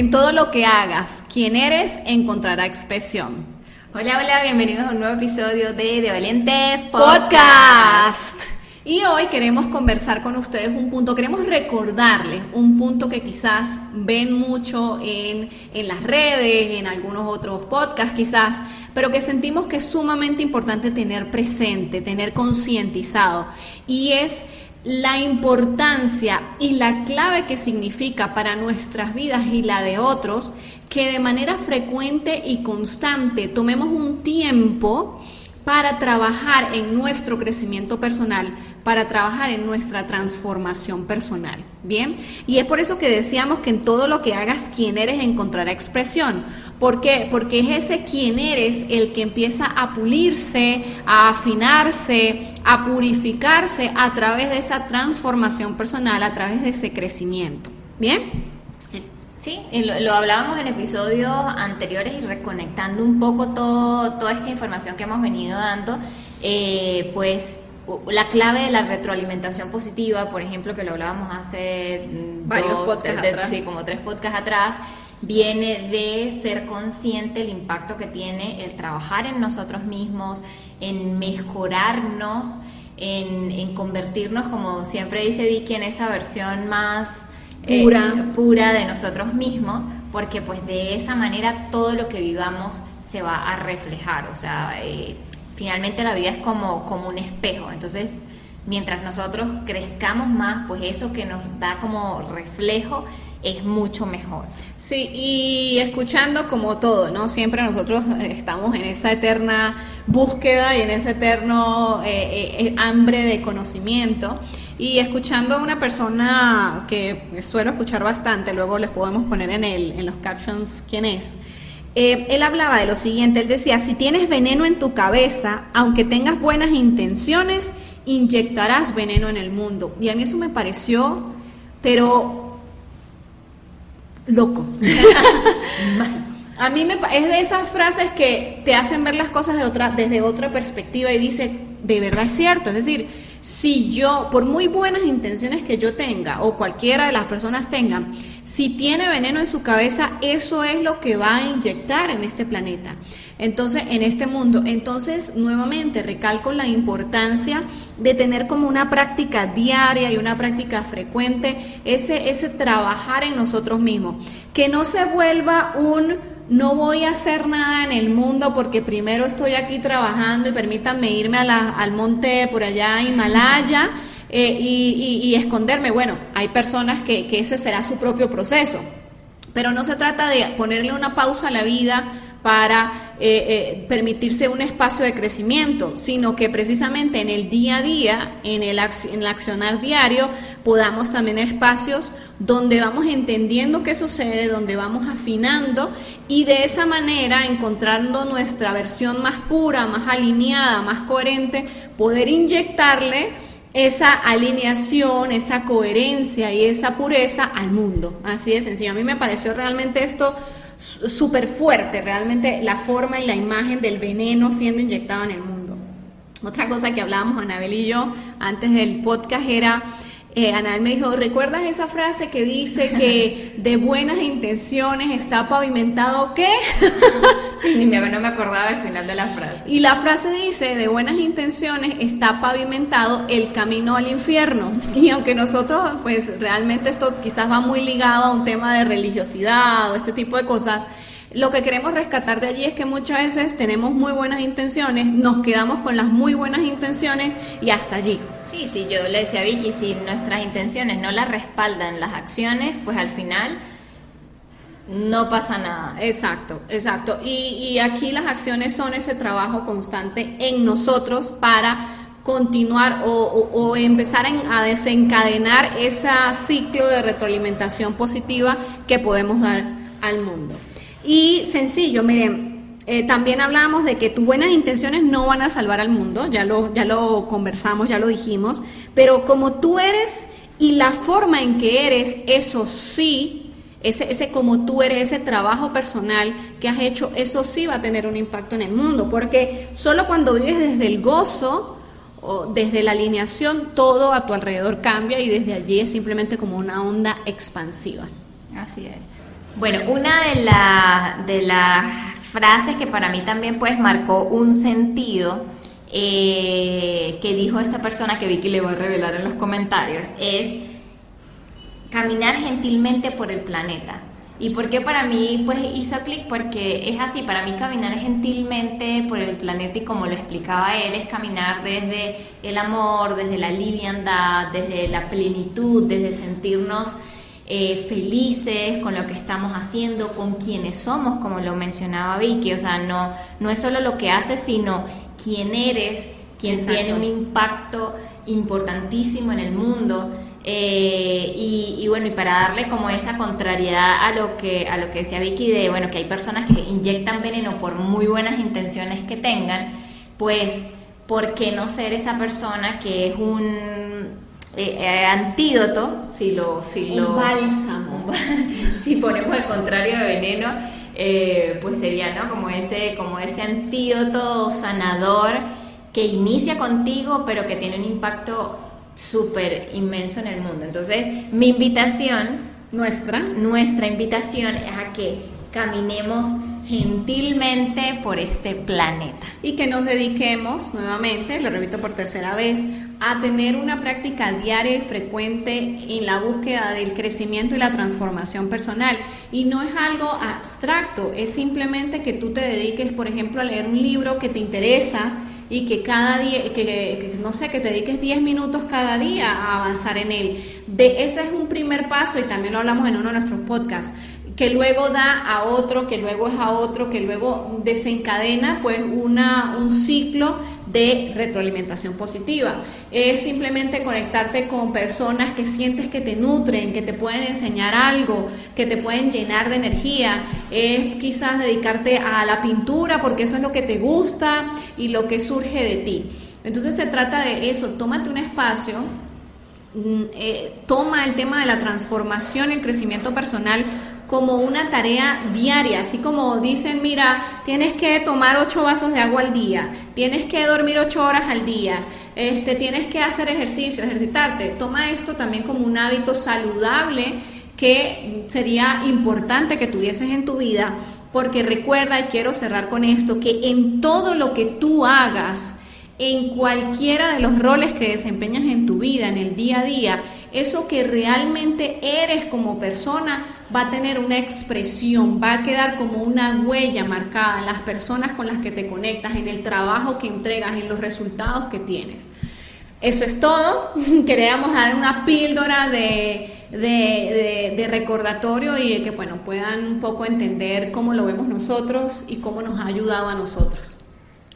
En todo lo que hagas, quien eres encontrará expresión. Hola, hola, bienvenidos a un nuevo episodio de De Valientes Podcast. Y hoy queremos conversar con ustedes un punto, queremos recordarles un punto que quizás ven mucho en, en las redes, en algunos otros podcasts quizás, pero que sentimos que es sumamente importante tener presente, tener concientizado. Y es la importancia y la clave que significa para nuestras vidas y la de otros que de manera frecuente y constante tomemos un tiempo para trabajar en nuestro crecimiento personal, para trabajar en nuestra transformación personal. Bien, y es por eso que decíamos que en todo lo que hagas, quien eres encontrará expresión. ¿Por qué? Porque es ese quien eres el que empieza a pulirse, a afinarse, a purificarse a través de esa transformación personal, a través de ese crecimiento. ¿Bien? Sí, lo, hablábamos en episodios anteriores y reconectando un poco todo, toda esta información que hemos venido dando, eh, pues la clave de la retroalimentación positiva, por ejemplo, que lo hablábamos hace mm, Varios atrás. Sí, como tres podcasts atrás, viene de ser consciente el impacto que tiene el trabajar en nosotros mismos, en mejorarnos, en, en convertirnos, como siempre dice Vicky, en esa versión más pura. Eh, pura de nosotros mismos, porque pues de esa manera todo lo que vivamos se va a reflejar, o sea, eh, finalmente la vida es como, como un espejo, entonces mientras nosotros crezcamos más, pues eso que nos da como reflejo es mucho mejor. Sí, y escuchando como todo, ¿no? Siempre nosotros estamos en esa eterna búsqueda y en ese eterno hambre de conocimiento. Y escuchando a una persona que suelo escuchar bastante, luego les podemos poner en, el, en los captions quién es. Eh, él hablaba de lo siguiente, él decía, si tienes veneno en tu cabeza, aunque tengas buenas intenciones, inyectarás veneno en el mundo. Y a mí eso me pareció, pero loco. a mí me, es de esas frases que te hacen ver las cosas de otra, desde otra perspectiva y dice, de verdad es cierto, es decir, si yo, por muy buenas intenciones que yo tenga o cualquiera de las personas tengan, si tiene veneno en su cabeza, eso es lo que va a inyectar en este planeta. Entonces, en este mundo. Entonces, nuevamente, recalco la importancia de tener como una práctica diaria y una práctica frecuente ese, ese trabajar en nosotros mismos. Que no se vuelva un no voy a hacer nada en el mundo porque primero estoy aquí trabajando y permítanme irme al monte por allá, Himalaya, eh, y, esconderme. Bueno, hay personas que, que ese será su propio proceso, pero no se trata de ponerle una pausa a la vida para eh, eh, permitirse un espacio de crecimiento, sino que precisamente en el día a día, en el, en el accionar diario, podamos también espacios donde vamos entendiendo qué sucede, donde vamos afinando y de esa manera encontrando nuestra versión más pura, más alineada, más coherente, poder inyectarle esa alineación, esa coherencia y esa pureza al mundo. Así de sencillo. A mí me pareció realmente esto súper fuerte, realmente la forma y la imagen del veneno siendo inyectado en el mundo. Otra cosa que hablábamos Anabel y yo antes del podcast era eh, Anal me dijo, ¿recuerdas esa frase que dice que de buenas intenciones está pavimentado qué? Ni me, no me acordaba el final de la frase. Y la frase dice, de buenas intenciones está pavimentado el camino al infierno. Y aunque nosotros, pues realmente esto quizás va muy ligado a un tema de religiosidad o este tipo de cosas, lo que queremos rescatar de allí es que muchas veces tenemos muy buenas intenciones, nos quedamos con las muy buenas intenciones y hasta allí. Sí, sí, yo le decía a Vicky, si nuestras intenciones no las respaldan las acciones, pues al final no pasa nada. Exacto, exacto. Y, y aquí las acciones son ese trabajo constante en nosotros para continuar o, empezar a desencadenar ese ciclo de retroalimentación positiva que podemos dar al mundo. Y sencillo, miren, eh, también hablamos de que tus buenas intenciones no van a salvar al mundo, ya lo, ya lo conversamos, ya lo dijimos, pero como tú eres y la forma en que eres, eso sí, ese, ese como tú eres, ese trabajo personal que has hecho, eso sí va a tener un impacto en el mundo, porque solo cuando vives desde el gozo, o desde la alineación, todo a tu alrededor cambia y desde allí es simplemente como una onda expansiva. Así es. Bueno, una de, de las frases que para mí también pues marcó un sentido eh, que dijo esta persona que Vicky le va a revelar en los comentarios es caminar gentilmente por el planeta. ¿Y por qué para mí pues hizo clic? Porque es así, para mí caminar gentilmente por el planeta y como lo explicaba él, es caminar desde el amor, desde la liviandad, desde la plenitud, desde sentirnos eh, felices con lo que estamos haciendo, con quienes somos, como lo mencionaba Vicky, o sea, no, no es solo lo que haces, sino quién eres, quien tiene un impacto importantísimo en el mundo. Eh, y, bueno, y para darle como esa contrariedad a lo que a lo que decía Vicky de bueno que hay personas que inyectan veneno por muy buenas intenciones que tengan, pues ¿por qué no ser esa persona que es un eh, eh, antídoto, si lo, si lo bálsamo, si ponemos el contrario de veneno, pues sería ¿no? como ese como ese antídoto sanador que inicia contigo, pero que tiene un impacto súper inmenso en el mundo. Entonces, mi invitación, nuestra, nuestra invitación es a que caminemos gentilmente por este planeta. Y que nos dediquemos nuevamente, lo repito por tercera vez, a tener una práctica diaria y frecuente en la búsqueda del crecimiento y la transformación personal. Y no es algo abstracto, es simplemente que tú te dediques, por ejemplo, a leer un libro que te interesa y que cada día, que, no sé, que te dediques 10 minutos cada día a avanzar en él. De, ese es un primer paso y también lo hablamos en uno de nuestros podcasts que luego da a otro, que luego es a otro, que luego desencadena pues una, un ciclo de retroalimentación positiva. Es simplemente conectarte con personas que sientes que te nutren, que te pueden enseñar algo, que te pueden llenar de energía. Es quizás dedicarte a la pintura porque eso es lo que te gusta y lo que surge de ti. Entonces se trata de eso, tómate un espacio mm, eh, toma el tema de la transformación, el crecimiento personal como una tarea diaria, así como dicen, mira, tienes que tomar ocho vasos de agua al día, tienes que dormir ocho horas al día, este, tienes que hacer ejercicio, ejercitarte. Toma esto también como un hábito saludable que sería importante que tuvieses en tu vida, porque recuerda, y quiero cerrar con esto, que en todo lo que tú hagas, en cualquiera de los roles que desempeñas en tu vida, en el día a día, eso que realmente eres como persona va a tener una expresión, va a quedar como una huella marcada en las personas con las que te conectas, en el trabajo que entregas, en los resultados que tienes. Eso es todo. Queríamos dar una píldora de, de, recordatorio y que bueno, puedan un poco entender cómo lo vemos nosotros y cómo nos ha ayudado a nosotros.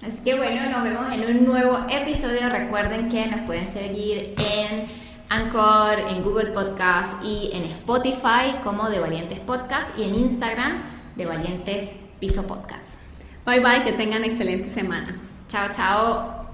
Así que bueno, nos vemos en un nuevo episodio. Recuerden que nos pueden seguir en Anchor, en Google Podcast y en Spotify como De Valientes Podcast y en Instagram De Valientes Piso Podcast. Bye bye, que tengan excelente semana. Chao, chao.